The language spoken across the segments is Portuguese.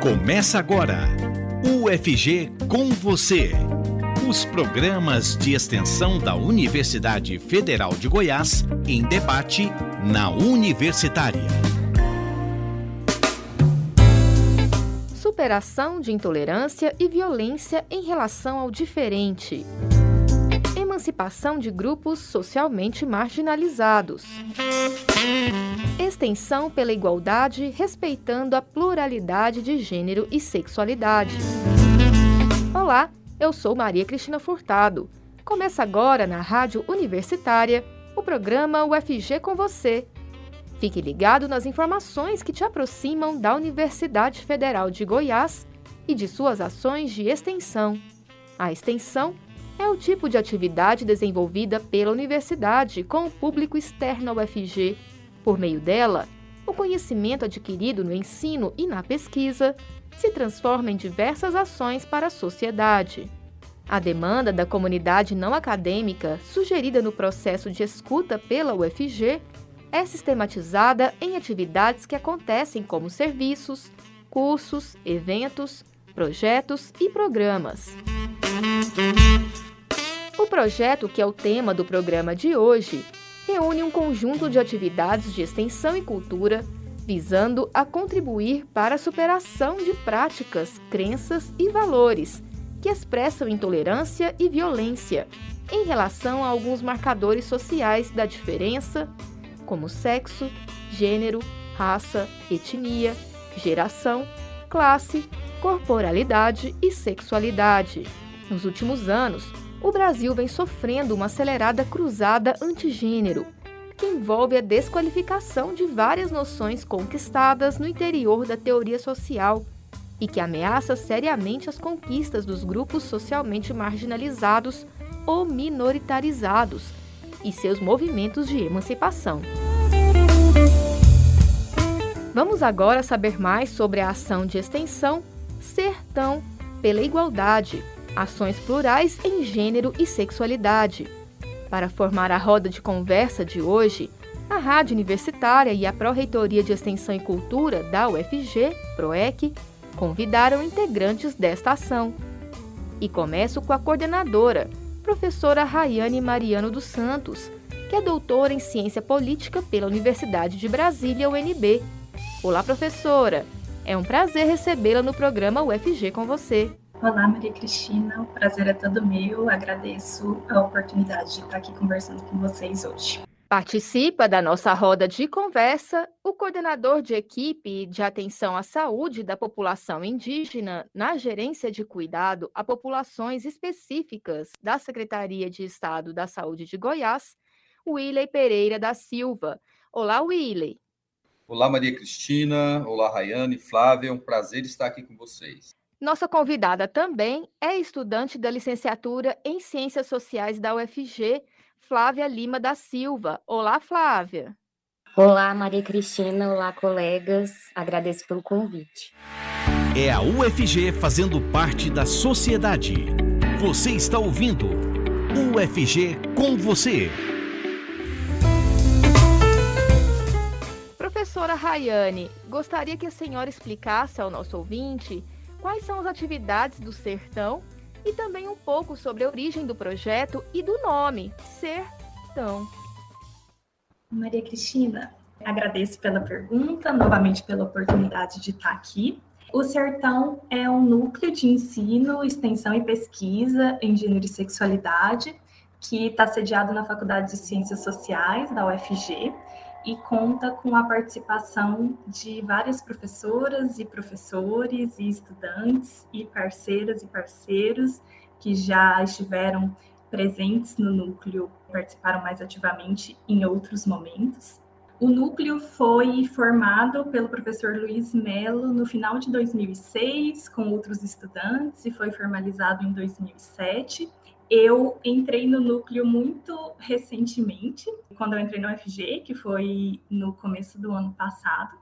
Começa agora. UFG com você. Os programas de extensão da Universidade Federal de Goiás em debate na Universitária. Superação de intolerância e violência em relação ao diferente. Emancipação de grupos socialmente marginalizados. Extensão pela igualdade, respeitando a pluralidade de gênero e sexualidade. Olá, eu sou Maria Cristina Furtado. Começa agora na Rádio Universitária o programa UFG com você. Fique ligado nas informações que te aproximam da Universidade Federal de Goiás e de suas ações de extensão. A extensão é o tipo de atividade desenvolvida pela universidade com o público externo ao UFG. Por meio dela, o conhecimento adquirido no ensino e na pesquisa se transforma em diversas ações para a sociedade. A demanda da comunidade não acadêmica, sugerida no processo de escuta pela UFG, é sistematizada em atividades que acontecem como serviços, cursos, eventos, projetos e programas. O projeto, que é o tema do programa de hoje, reúne um conjunto de atividades de extensão e cultura visando a contribuir para a superação de práticas, crenças e valores que expressam intolerância e violência em relação a alguns marcadores sociais da diferença, como sexo, gênero, raça, etnia, geração, classe, corporalidade e sexualidade. Nos últimos anos, o Brasil vem sofrendo uma acelerada cruzada antigênero, que envolve a desqualificação de várias noções conquistadas no interior da teoria social e que ameaça seriamente as conquistas dos grupos socialmente marginalizados ou minoritarizados e seus movimentos de emancipação. Vamos agora saber mais sobre a ação de extensão Sertão pela Igualdade, ações plurais em gênero e sexualidade. Para formar a roda de conversa de hoje, a Rádio Universitária e a Pró-Reitoria de Extensão e Cultura da UFG, PROEC, convidaram integrantes desta ação. E começo com a coordenadora, professora Rayane Mariano dos Santos, que é doutora em Ciência Política pela Universidade de Brasília, UNB. Olá, professora! É um prazer recebê-la no programa UFG com você. Olá, Maria Cristina, o prazer é todo meu. Agradeço a oportunidade de estar aqui conversando com vocês hoje. Participa da nossa roda de conversa o coordenador de equipe de atenção à saúde da população indígena na gerência de cuidado a populações específicas da Secretaria de Estado da Saúde de Goiás, Willey Pereira da Silva. Olá, Willey. Olá, Maria Cristina. Olá, Rayane, Flávia. É um prazer estar aqui com vocês. Nossa convidada também é estudante da licenciatura em Ciências Sociais da UFG, Flávia Lima da Silva. Olá, Flávia. Olá, Maria Cristina. Olá, colegas. Agradeço pelo convite. É a UFG fazendo parte da sociedade. Você está ouvindo UFG com você. Professora Rayane, gostaria que a senhora explicasse ao nosso ouvinte quais são as atividades do Sertão e também um pouco sobre a origem do projeto e do nome, Sertão. Maria Cristina, agradeço pela pergunta, novamente pela oportunidade de estar aqui. O Sertão é um núcleo de ensino, extensão e pesquisa em gênero e sexualidade que está sediado na Faculdade de Ciências Sociais da UFG e conta com a participação de várias professoras e professores e estudantes e parceiras e parceiros que já estiveram presentes no núcleo, participaram mais ativamente em outros momentos. O núcleo foi formado pelo professor Luiz Melo no final de 2006, com outros estudantes, e foi formalizado em 2007. Eu entrei no núcleo muito recentemente, quando eu entrei no UFG, que foi no começo do ano passado,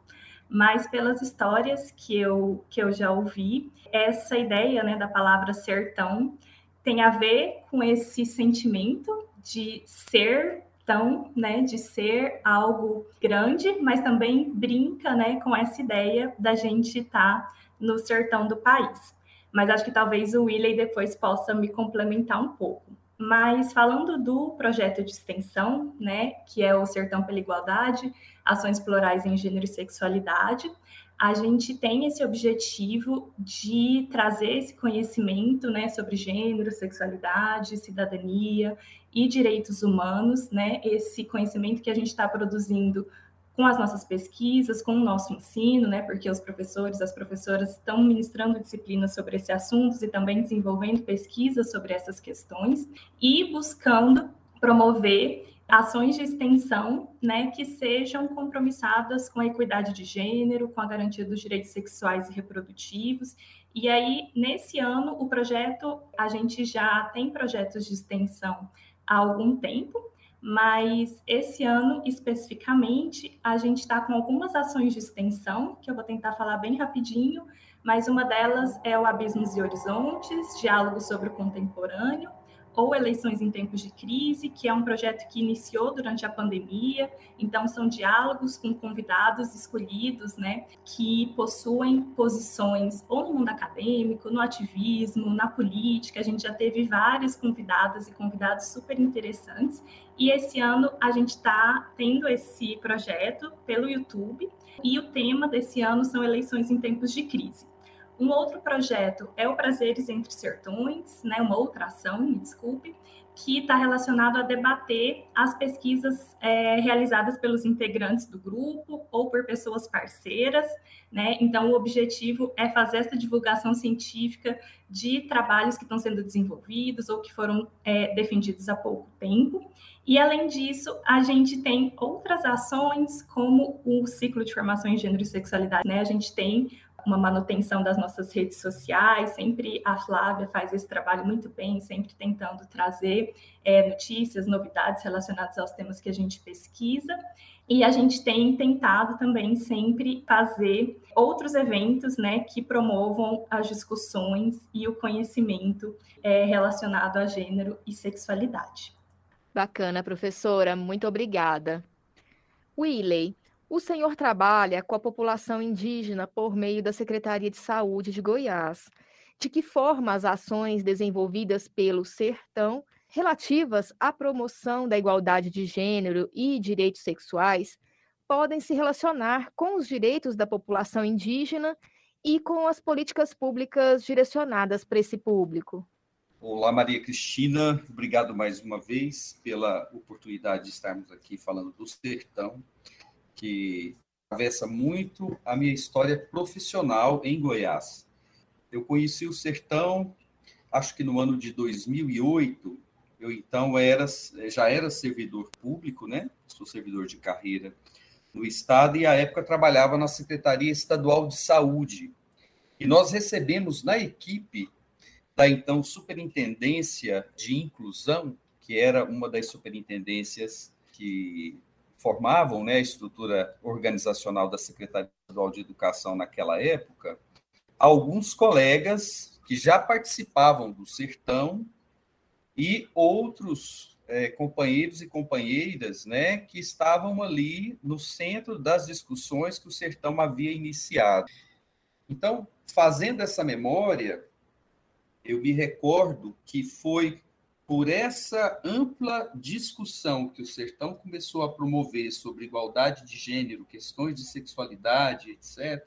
mas pelas histórias que eu, que eu já ouvi, essa ideia né, da palavra sertão tem a ver com esse sentimento de ser questão, né, de ser algo grande, mas também brinca, né, com essa ideia da gente estar tá no sertão do país. Mas acho que talvez o Willey depois possa me complementar um pouco. Mas falando do projeto de extensão, né, que é o Sertão pela Igualdade, Ações Plurais em Gênero e Sexualidade, a gente tem esse objetivo de trazer esse conhecimento né, sobre gênero, sexualidade, cidadania e direitos humanos, né, esse conhecimento que a gente está produzindo com as nossas pesquisas, com o nosso ensino, né, porque os professores, as professoras estão ministrando disciplinas sobre esses assuntos e também desenvolvendo pesquisas sobre essas questões e buscando promover ações de extensão né, que sejam compromissadas com a equidade de gênero, com a garantia dos direitos sexuais e reprodutivos. E aí, nesse ano, o projeto, a gente já tem projetos de extensão há algum tempo, mas esse ano especificamente a gente está com algumas ações de extensão que eu vou tentar falar bem rapidinho, mas uma delas é o Abismos e Horizontes, diálogo sobre o contemporâneo, ou Eleições em Tempos de Crise, que é um projeto que iniciou durante a pandemia. Então, são diálogos com convidados escolhidos, né, que possuem posições ou no mundo acadêmico, no ativismo, na política. A gente já teve várias convidadas e convidados super interessantes. E esse ano a gente está tendo esse projeto pelo YouTube. E o tema desse ano são eleições em tempos de crise. Um outro projeto é o Prazeres Entre Sertões, né, uma outra ação, me desculpe, que está relacionado a debater as pesquisas é, realizadas pelos integrantes do grupo ou por pessoas parceiras. Né? Então, o objetivo é fazer essa divulgação científica de trabalhos que estão sendo desenvolvidos ou que foram é, defendidos há pouco tempo. E, além disso, a gente tem outras ações, como o ciclo de formação em gênero e sexualidade. Né? A gente tem uma manutenção das nossas redes sociais, sempre a Flávia faz esse trabalho muito bem, sempre tentando trazer é, notícias, novidades relacionadas aos temas que a gente pesquisa. E a gente tem tentado também sempre fazer outros eventos né, que promovam as discussões e o conhecimento é, relacionado a gênero e sexualidade. Bacana, professora, muito obrigada. Willey, o senhor trabalha com a população indígena por meio da Secretaria de Saúde de Goiás. De que forma as ações desenvolvidas pelo Sertão relativas à promoção da igualdade de gênero e direitos sexuais podem se relacionar com os direitos da população indígena e com as políticas públicas direcionadas para esse público? Olá, Maria Cristina. Obrigado mais uma vez pela oportunidade de estarmos aqui falando do Sertão que atravessa muito a minha história profissional em Goiás. Eu conheci o sertão, acho que no ano de 2008. Eu então era, já era servidor público, né? Sou servidor de carreira no estado e à época trabalhava na Secretaria Estadual de Saúde. E nós recebemos na equipe da então Superintendência de Inclusão, que era uma das superintendências que formavam né, a estrutura organizacional da Secretaria Estadual de Educação naquela época, alguns colegas que já participavam do Sertão e outros é, companheiros e companheiras né, que estavam ali no centro das discussões que o Sertão havia iniciado. Então, fazendo essa memória, eu me recordo que foi por essa ampla discussão que o Sertão começou a promover sobre igualdade de gênero, questões de sexualidade, etc.,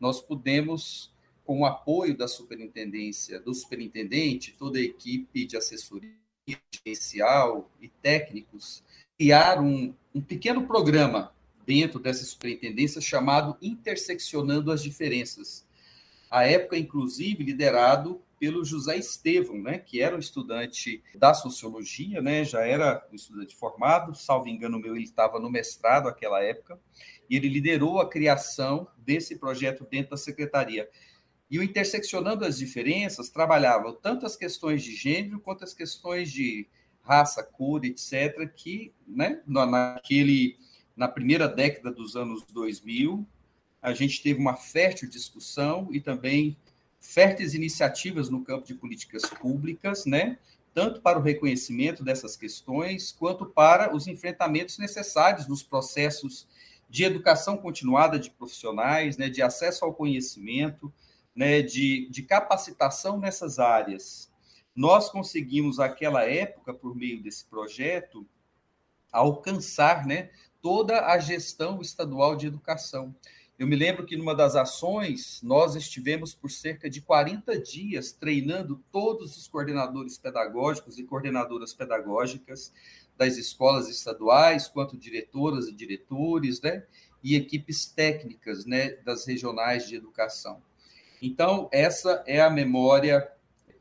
nós pudemos, com o apoio da superintendência, do superintendente, toda a equipe de assessoria gerencial e técnicos, criar um, um pequeno programa dentro dessa superintendência chamado Interseccionando as Diferenças. À época, inclusive, liderado pelo José Estevão, né, que era um estudante da sociologia, né, já era um estudante formado, salvo engano meu, ele estava no mestrado naquela época, e ele liderou a criação desse projeto dentro da secretaria. E o Interseccionando as Diferenças trabalhava tanto as questões de gênero quanto as questões de raça, cor, etc., que né, naquele, na primeira década dos anos 2000, a gente teve uma fértil discussão e também férteis iniciativas no campo de políticas públicas, né? tanto para o reconhecimento dessas questões, quanto para os enfrentamentos necessários nos processos de educação continuada de profissionais, né, de acesso ao conhecimento, né, de, de capacitação nessas áreas. Nós conseguimos, naquela época, por meio desse projeto, alcançar né, toda a gestão estadual de educação. Eu me lembro que numa das ações, nós estivemos por cerca de 40 dias treinando todos os coordenadores pedagógicos e coordenadoras pedagógicas das escolas estaduais, quanto diretoras e diretores, né? E equipes técnicas, né, das regionais de educação. Então, essa é a memória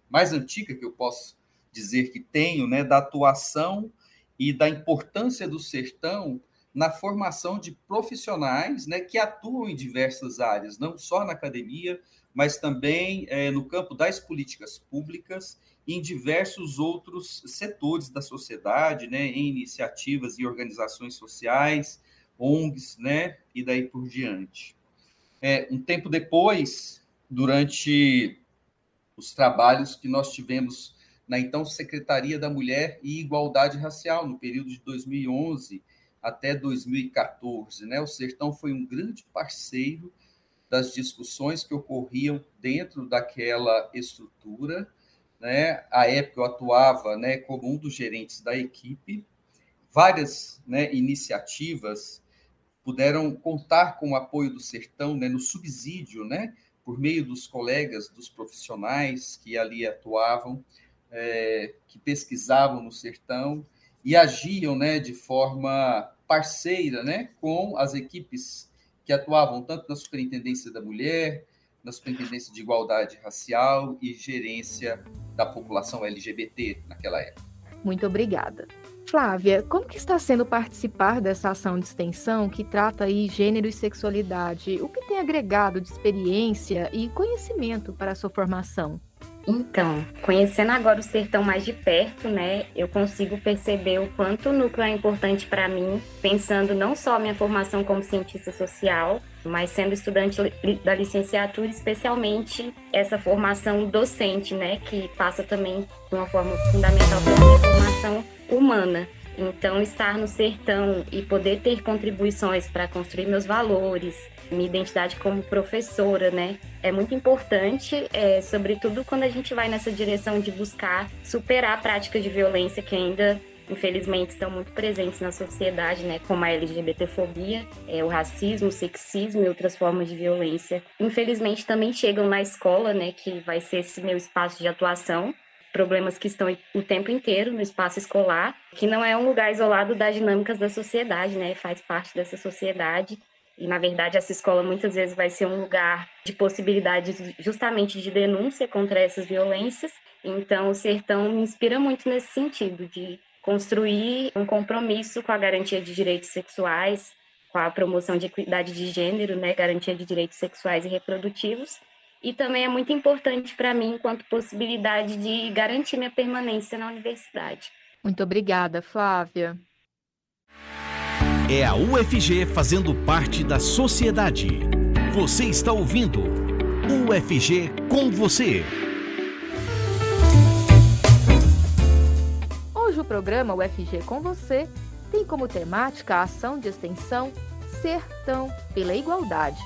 mais antiga que eu posso dizer que tenho, né, da atuação e da importância do sertão na formação de profissionais né, que atuam em diversas áreas, não só na academia, mas também é, no campo das políticas públicas e em diversos outros setores da sociedade, né, em iniciativas e organizações sociais, ONGs, né, e daí por diante. É, um tempo depois, durante os trabalhos que nós tivemos na então Secretaria da Mulher e Igualdade Racial, no período de 2011 até 2014. Né? O Sertão foi um grande parceiro das discussões que ocorriam dentro daquela estrutura. Né? À época, eu atuava né, como um dos gerentes da equipe. Várias né, iniciativas puderam contar com o apoio do Sertão né, no subsídio, né, por meio dos colegas, dos profissionais que ali atuavam, é, que pesquisavam no Sertão e agiam né, de forma parceira né, com as equipes que atuavam tanto na Superintendência da Mulher, na Superintendência de Igualdade Racial e Gerência da População LGBT naquela época. Muito obrigada. Flávia, como que está sendo participar dessa ação de extensão que trata aí gênero e sexualidade? O que tem agregado de experiência e conhecimento para a sua formação? Então, conhecendo agora o sertão mais de perto, né, eu consigo perceber o quanto o núcleo é importante para mim, pensando não só a minha formação como cientista social, mas sendo estudante da licenciatura, especialmente essa formação docente, né, que passa também de uma forma fundamental pela minha formação humana. Então, estar no sertão e poder ter contribuições para construir meus valores, minha identidade como professora, né? É muito importante, é, sobretudo quando a gente vai nessa direção de buscar superar práticas de violência que ainda infelizmente estão muito presentes na sociedade, né, como a LGBTfobia, é, o racismo, o sexismo e outras formas de violência. Infelizmente também chegam na escola, né, que vai ser esse meu espaço de atuação, problemas que estão o tempo inteiro no espaço escolar, que não é um lugar isolado das dinâmicas da sociedade, né, faz parte dessa sociedade e, na verdade, essa escola muitas vezes vai ser um lugar de possibilidades justamente de denúncia contra essas violências. Então, o Sertão me inspira muito nesse sentido, de construir um compromisso com a garantia de direitos sexuais, com a promoção de equidade de gênero, né, garantia de direitos sexuais e reprodutivos. E também é muito importante para mim, enquanto possibilidade de garantir minha permanência na universidade. Muito obrigada, Flávia. É a UFG fazendo parte da sociedade. Você está ouvindo UFG com você. Hoje o programa UFG com você tem como temática a ação de extensão Sertão pela Igualdade.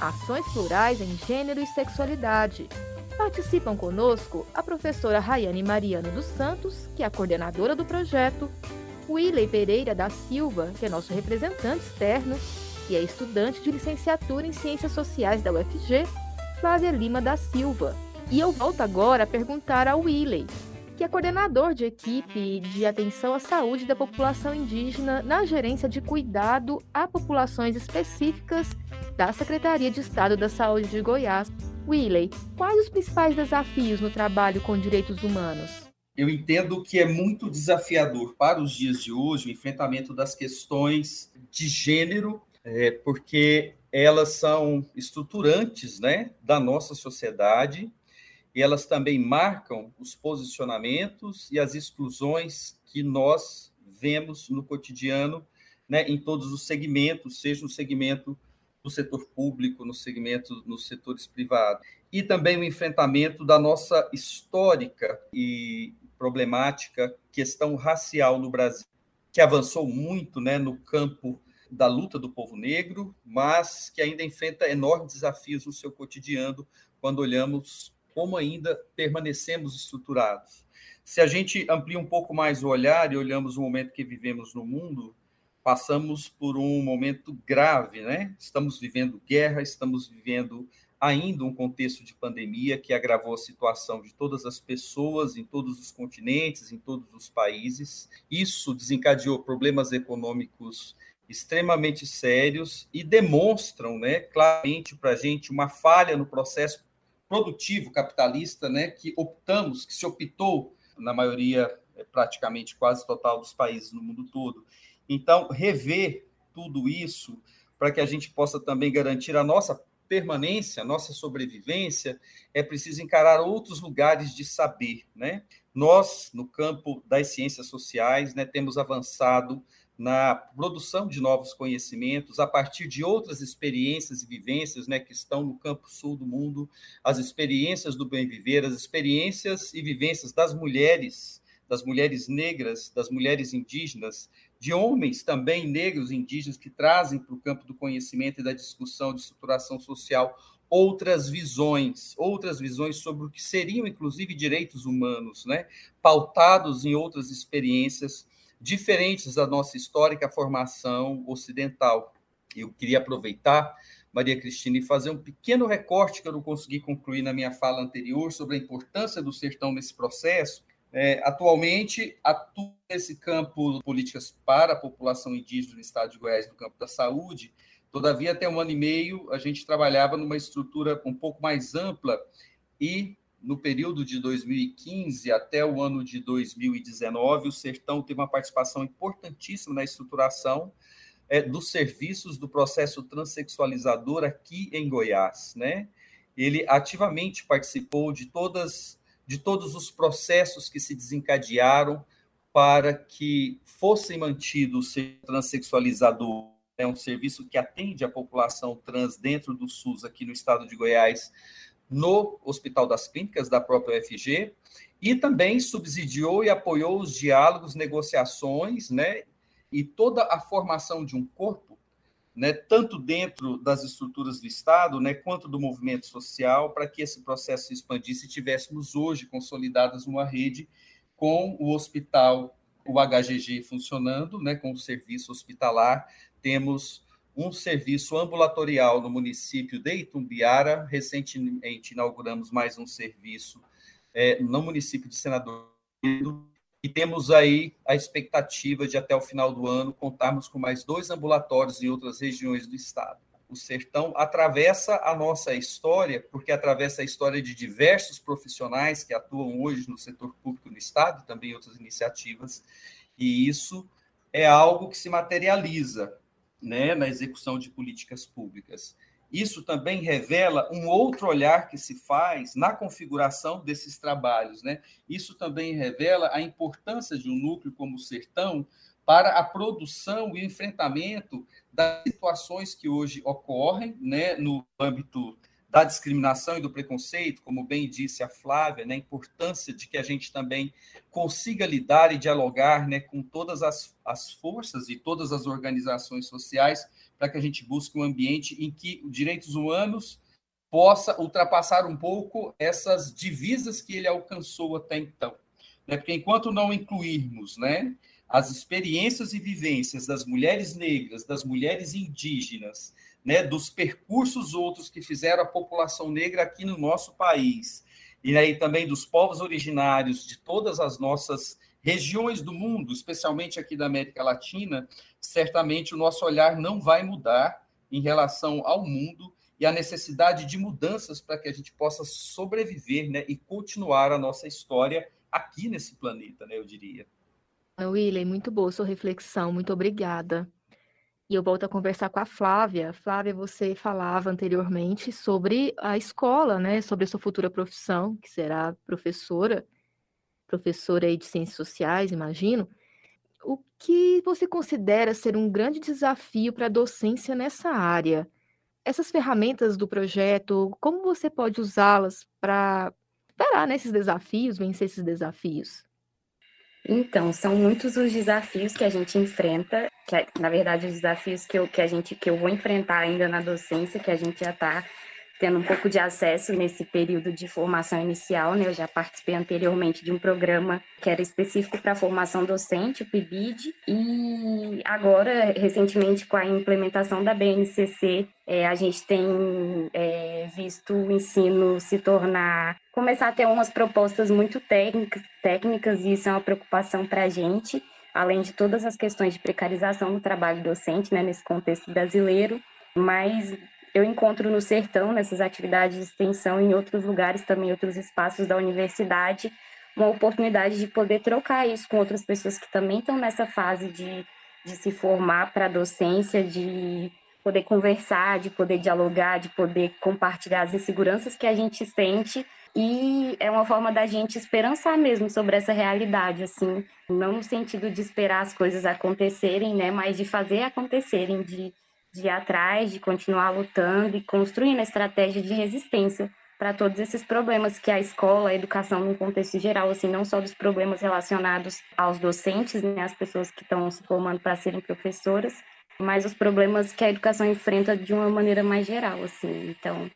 Ações plurais em gênero e sexualidade. Participam conosco a professora Rayane Mariano dos Santos, que é a coordenadora do projeto, Willey Pereira da Silva, que é nosso representante externo e é estudante de licenciatura em Ciências Sociais da UFG, Flávia Lima da Silva. E eu volto agora a perguntar ao Willey, que é coordenador de equipe de atenção à saúde da população indígena na gerência de cuidado a populações específicas da Secretaria de Estado da Saúde de Goiás. Willey, quais os principais desafios no trabalho com direitos humanos? eu entendo que é muito desafiador para os dias de hoje o enfrentamento das questões de gênero, é, porque elas são estruturantes né, da nossa sociedade e elas também marcam os posicionamentos e as exclusões que nós vemos no cotidiano né, em todos os segmentos, seja no segmento do setor público, no segmento nos setores privados. E também o enfrentamento da nossa histórica e problemática questão racial no Brasil, que avançou muito né, no campo da luta do povo negro, mas que ainda enfrenta enormes desafios no seu cotidiano quando olhamos como ainda permanecemos estruturados. Se a gente amplia um pouco mais o olhar e olhamos o momento que vivemos no mundo, passamos por um momento grave, né? Estamos vivendo guerra, estamos vivendo ainda um contexto de pandemia que agravou a situação de todas as pessoas em todos os continentes, em todos os países. Isso desencadeou problemas econômicos extremamente sérios e demonstram, né, claramente para a gente uma falha no processo produtivo capitalista, né, que optamos, que se optou na maioria, é, praticamente quase total dos países no mundo todo. Então, rever tudo isso para que a gente possa também garantir a nossa permanência, a nossa sobrevivência, é preciso encarar outros lugares de saber, né? Nós, no campo das ciências sociais, né, temos avançado na produção de novos conhecimentos a partir de outras experiências e vivências né, que estão no campo sul do mundo, as experiências do bem viver, as experiências e vivências das mulheres, das mulheres negras, das mulheres indígenas, de homens também negros e indígenas que trazem para o campo do conhecimento e da discussão de estruturação social outras visões, outras visões sobre o que seriam inclusive direitos humanos, né, pautados em outras experiências diferentes da nossa histórica formação ocidental. Eu queria aproveitar, Maria Cristina, e fazer um pequeno recorte que eu não consegui concluir na minha fala anterior sobre a importância do sertão nesse processo. É, atualmente, atuo nesse campo de políticas para a população indígena do estado de Goiás, no campo da saúde. Todavia, até um ano e meio, a gente trabalhava numa estrutura um pouco mais ampla e no período de 2015 até o ano de 2019, o Sertão teve uma participação importantíssima na estruturação é, dos serviços do processo transexualizador aqui em Goiás, né? Ele ativamente participou de todas de todos os processos que se desencadearam para que fossem mantidos o transexualizador, é um serviço que atende a população trans dentro do SUS aqui no estado de Goiás no Hospital das Clínicas da própria UFG e também subsidiou e apoiou os diálogos, negociações, né, e toda a formação de um corpo, né, tanto dentro das estruturas do Estado, né, quanto do movimento social, para que esse processo se expandisse e tivéssemos hoje consolidadas uma rede com o hospital, o HGG funcionando, né, com o serviço hospitalar, temos um serviço ambulatorial no município de Itumbiara. Recentemente inauguramos mais um serviço é, no município de Senador. E temos aí a expectativa de, até o final do ano, contarmos com mais dois ambulatórios em outras regiões do estado. O sertão atravessa a nossa história, porque atravessa a história de diversos profissionais que atuam hoje no setor público no estado, também outras iniciativas, e isso é algo que se materializa né, na execução de políticas públicas. Isso também revela um outro olhar que se faz na configuração desses trabalhos. Né? Isso também revela a importância de um núcleo como o Sertão para a produção e enfrentamento das situações que hoje ocorrem né, no âmbito da discriminação e do preconceito, como bem disse a Flávia, né, a importância de que a gente também consiga lidar e dialogar né, com todas as, as forças e todas as organizações sociais para que a gente busque um ambiente em que os direitos humanos possa ultrapassar um pouco essas divisas que ele alcançou até então. Né? Porque enquanto não incluirmos né, as experiências e vivências das mulheres negras, das mulheres indígenas, né, dos percursos outros que fizeram a população negra aqui no nosso país, e aí também dos povos originários de todas as nossas regiões do mundo, especialmente aqui da América Latina, certamente o nosso olhar não vai mudar em relação ao mundo e a necessidade de mudanças para que a gente possa sobreviver né, e continuar a nossa história aqui nesse planeta, né, eu diria. William, muito boa sua reflexão, muito obrigada. E eu volto a conversar com a Flávia. Flávia, você falava anteriormente sobre a escola, né? Sobre a sua futura profissão, que será professora, professora aí de ciências sociais, imagino. O que você considera ser um grande desafio para a docência nessa área? Essas ferramentas do projeto, como você pode usá-las para parar nesses desafios, vencer esses desafios? Então, são muitos os desafios que a gente enfrenta, que é, na verdade os desafios que eu, que a gente que eu vou enfrentar ainda na docência, que a gente já está tendo um pouco de acesso nesse período de formação inicial, né? Eu já participei anteriormente de um programa que era específico para formação docente, o PIBID, e agora, recentemente, com a implementação da BNCC, é, a gente tem é, visto o ensino se tornar, começar a ter umas propostas muito técnicas, técnicas e isso é uma preocupação para a gente, além de todas as questões de precarização do trabalho docente, né, nesse contexto brasileiro, mas eu encontro no sertão, nessas atividades de extensão, em outros lugares também, outros espaços da universidade, uma oportunidade de poder trocar isso com outras pessoas que também estão nessa fase de, de se formar para a docência, de poder conversar, de poder dialogar, de poder compartilhar as inseguranças que a gente sente. E é uma forma da gente esperançar mesmo sobre essa realidade, assim, não no sentido de esperar as coisas acontecerem, né, mas de fazer acontecerem, de de ir atrás, de continuar lutando e construindo a estratégia de resistência para todos esses problemas que a escola, a educação no contexto geral, assim, não só dos problemas relacionados aos docentes, né, as pessoas que estão se formando para serem professoras, mas os problemas que a educação enfrenta de uma maneira mais geral, assim. Então,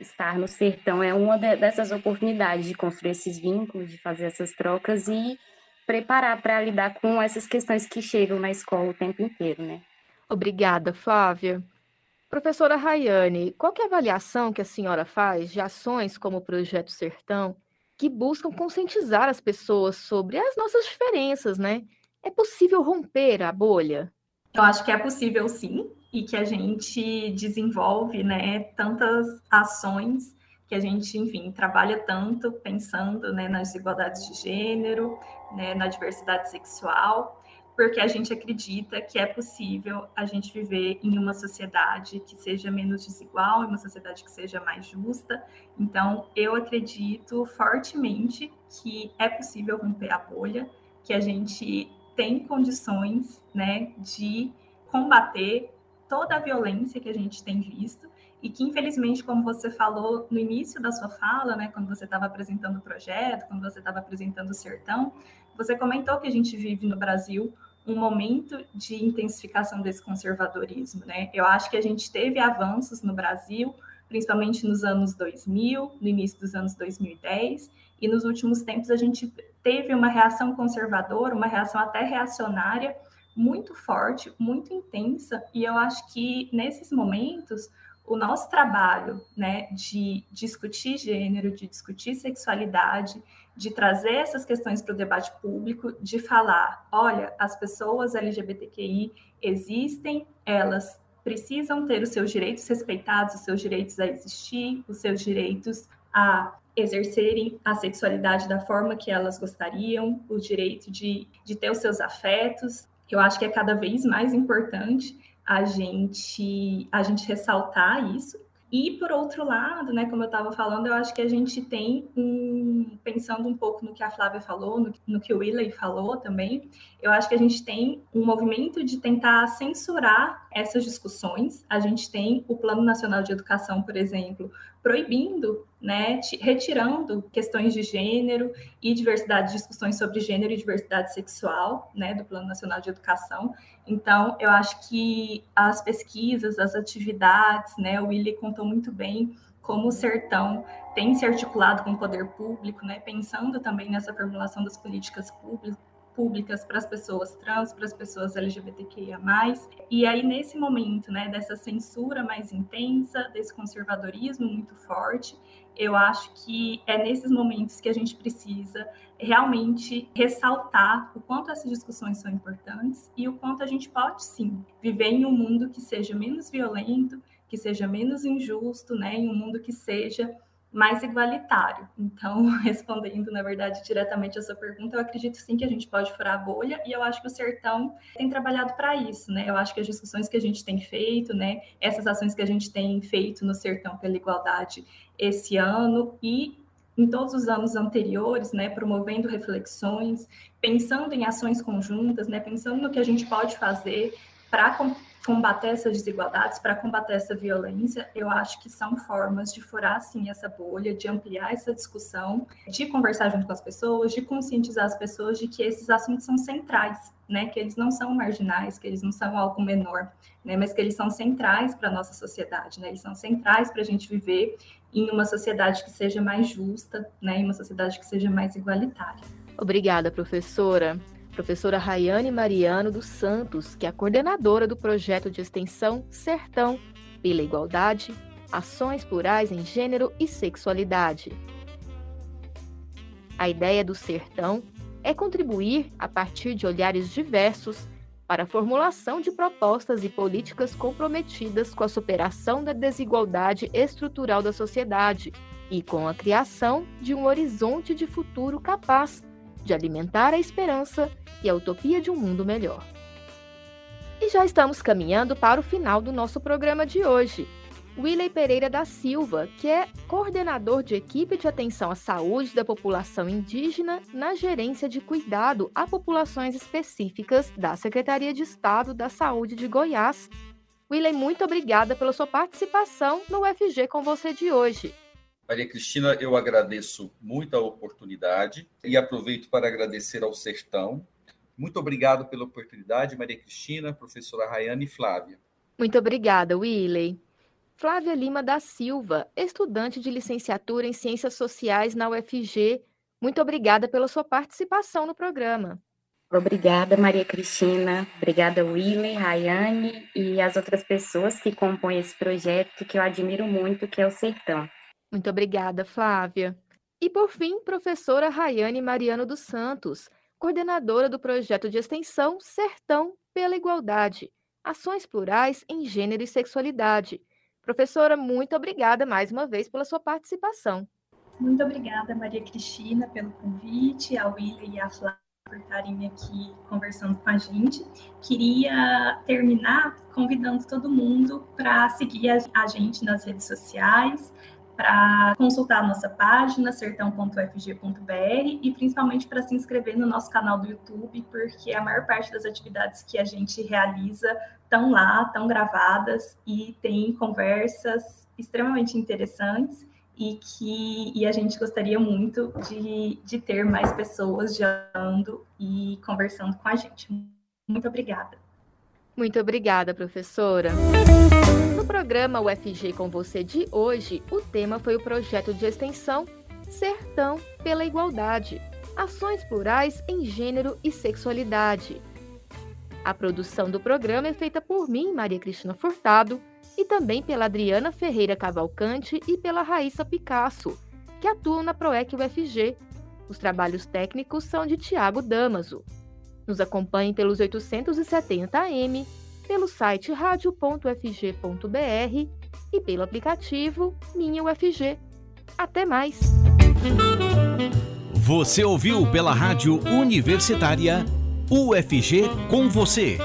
estar no sertão é uma dessas oportunidades de construir esses vínculos, de fazer essas trocas e preparar para lidar com essas questões que chegam na escola o tempo inteiro, né? Obrigada, Flávia. Professora Rayane, qual é a avaliação que a senhora faz de ações como o Projeto Sertão que buscam conscientizar as pessoas sobre as nossas diferenças, né? É possível romper a bolha? Eu acho que é possível sim, e que a gente desenvolve, né, tantas ações que a gente, enfim, trabalha tanto pensando, né, nas desigualdades de gênero, né, na diversidade sexual, porque a gente acredita que é possível a gente viver em uma sociedade que seja menos desigual, em uma sociedade que seja mais justa. Então, eu acredito fortemente que é possível romper a bolha, que a gente tem condições, né, de combater toda a violência que a gente tem visto e que infelizmente, como você falou no início da sua fala, né, quando você estava apresentando o projeto, quando você estava apresentando o sertão, você comentou que a gente vive no Brasil um momento de intensificação desse conservadorismo, né? Eu acho que a gente teve avanços no Brasil, principalmente nos anos 2000, no início dos anos 2010, e nos últimos tempos a gente teve uma reação conservadora, uma reação até reacionária muito forte, muito intensa, e eu acho que nesses momentos o nosso trabalho, né, de discutir gênero, de discutir sexualidade, de trazer essas questões para o debate público, de falar, olha, as pessoas LGBTQI existem, elas precisam ter os seus direitos respeitados, os seus direitos a existir, os seus direitos a exercerem a sexualidade da forma que elas gostariam, o direito de, de ter os seus afetos. Eu acho que é cada vez mais importante a gente, a gente ressaltar isso. E, por outro lado, né, como eu estava falando, eu acho que a gente tem um, pensando um pouco no que a Flávia falou, no, no que o Willey falou também, eu acho que a gente tem um movimento de tentar censurar essas discussões. A gente tem o Plano Nacional de Educação, por exemplo, proibindo, né, retirando questões de gênero e diversidade, discussões sobre gênero e diversidade sexual, né, do Plano Nacional de Educação. Então, eu acho que as pesquisas, as atividades, né, o Willy contou muito bem como o sertão tem se articulado com o poder público, né, pensando também nessa formulação das políticas públicas públicas para as pessoas trans, para as pessoas LGBTQIA+. E aí, nesse momento, né, dessa censura mais intensa, desse conservadorismo muito forte, eu acho que é nesses momentos que a gente precisa realmente ressaltar o quanto essas discussões são importantes e o quanto a gente pode, sim, viver em um mundo que seja menos violento, que seja menos injusto, né, em um mundo que seja mais igualitário. Então, respondendo, na verdade, diretamente a sua pergunta, eu acredito sim que a gente pode furar a bolha e eu acho que o Sertão tem trabalhado para isso, né? Eu acho que as discussões que a gente tem feito, né, essas ações que a gente tem feito no Sertão pela igualdade esse ano e em todos os anos anteriores, né, promovendo reflexões, pensando em ações conjuntas, né, pensando no que a gente pode fazer para combater essas desigualdades, para combater essa violência, eu acho que são formas de furar, sim, essa bolha, de ampliar essa discussão, de conversar junto com as pessoas, de conscientizar as pessoas de que esses assuntos são centrais, né? Que eles não são marginais, que eles não são algo menor, né? Mas que eles são centrais para a nossa sociedade, né? Eles são centrais para a gente viver em uma sociedade que seja mais justa, né? Em uma sociedade que seja mais igualitária. Obrigada, professora professora Rayane Mariano dos Santos, que é coordenadora do projeto de extensão Sertão pela Igualdade, Ações Plurais em Gênero e Sexualidade. A ideia do Sertão é contribuir, a partir de olhares diversos, para a formulação de propostas e políticas comprometidas com a superação da desigualdade estrutural da sociedade e com a criação de um horizonte de futuro capaz de alimentar a esperança e a utopia de um mundo melhor. E já estamos caminhando para o final do nosso programa de hoje. Willey Pereira da Silva, que é coordenador de equipe de atenção à saúde da população indígena na gerência de cuidado a populações específicas da Secretaria de Estado da Saúde de Goiás. Willey, muito obrigada pela sua participação no UFG com você de hoje. Maria Cristina, eu agradeço muito a oportunidade e aproveito para agradecer ao Sertão. Muito obrigado pela oportunidade, Maria Cristina, professora Rayane e Flávia. Muito obrigada, Willey. Flávia Lima da Silva, estudante de licenciatura em Ciências Sociais na UFG. Muito obrigada pela sua participação no programa. Obrigada, Maria Cristina. Obrigada, Willey, Rayane e as outras pessoas que compõem esse projeto que eu admiro muito, que é o Sertão. Muito obrigada, Flávia. E por fim, professora Rayane Mariano dos Santos, coordenadora do projeto de extensão Sertão pela Igualdade, Ações Plurais em Gênero e Sexualidade. Professora, muito obrigada mais uma vez pela sua participação. Muito obrigada, Maria Cristina, pelo convite, ao William e à Flávia por estarem aqui conversando com a gente. Queria terminar convidando todo mundo para seguir a gente nas redes sociais, para consultar a nossa página, sertão.fg.br, e principalmente para se inscrever no nosso canal do YouTube, porque a maior parte das atividades que a gente realiza estão lá, estão gravadas e tem conversas extremamente interessantes e que e a gente gostaria muito de, de ter mais pessoas dialogando e conversando com a gente. Muito obrigada. Muito obrigada, professora. No programa UFG com você de hoje, o tema foi o projeto de extensão Sertão pela Igualdade Ações Plurais em Gênero e Sexualidade. A produção do programa é feita por mim, Maria Cristina Furtado, e também pela Adriana Ferreira Cavalcante e pela Raíssa Picasso, que atuam na PROEC UFG. Os trabalhos técnicos são de Tiago Damaso. Nos acompanhe pelos 870 AM, pelo site radio.fg.br e pelo aplicativo Minha UFG. Até mais! Você ouviu pela Rádio Universitária UFG com você.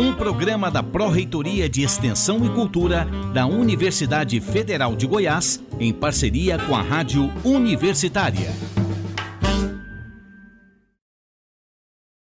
Um programa da Pró-Reitoria de Extensão e Cultura da Universidade Federal de Goiás, em parceria com a Rádio Universitária.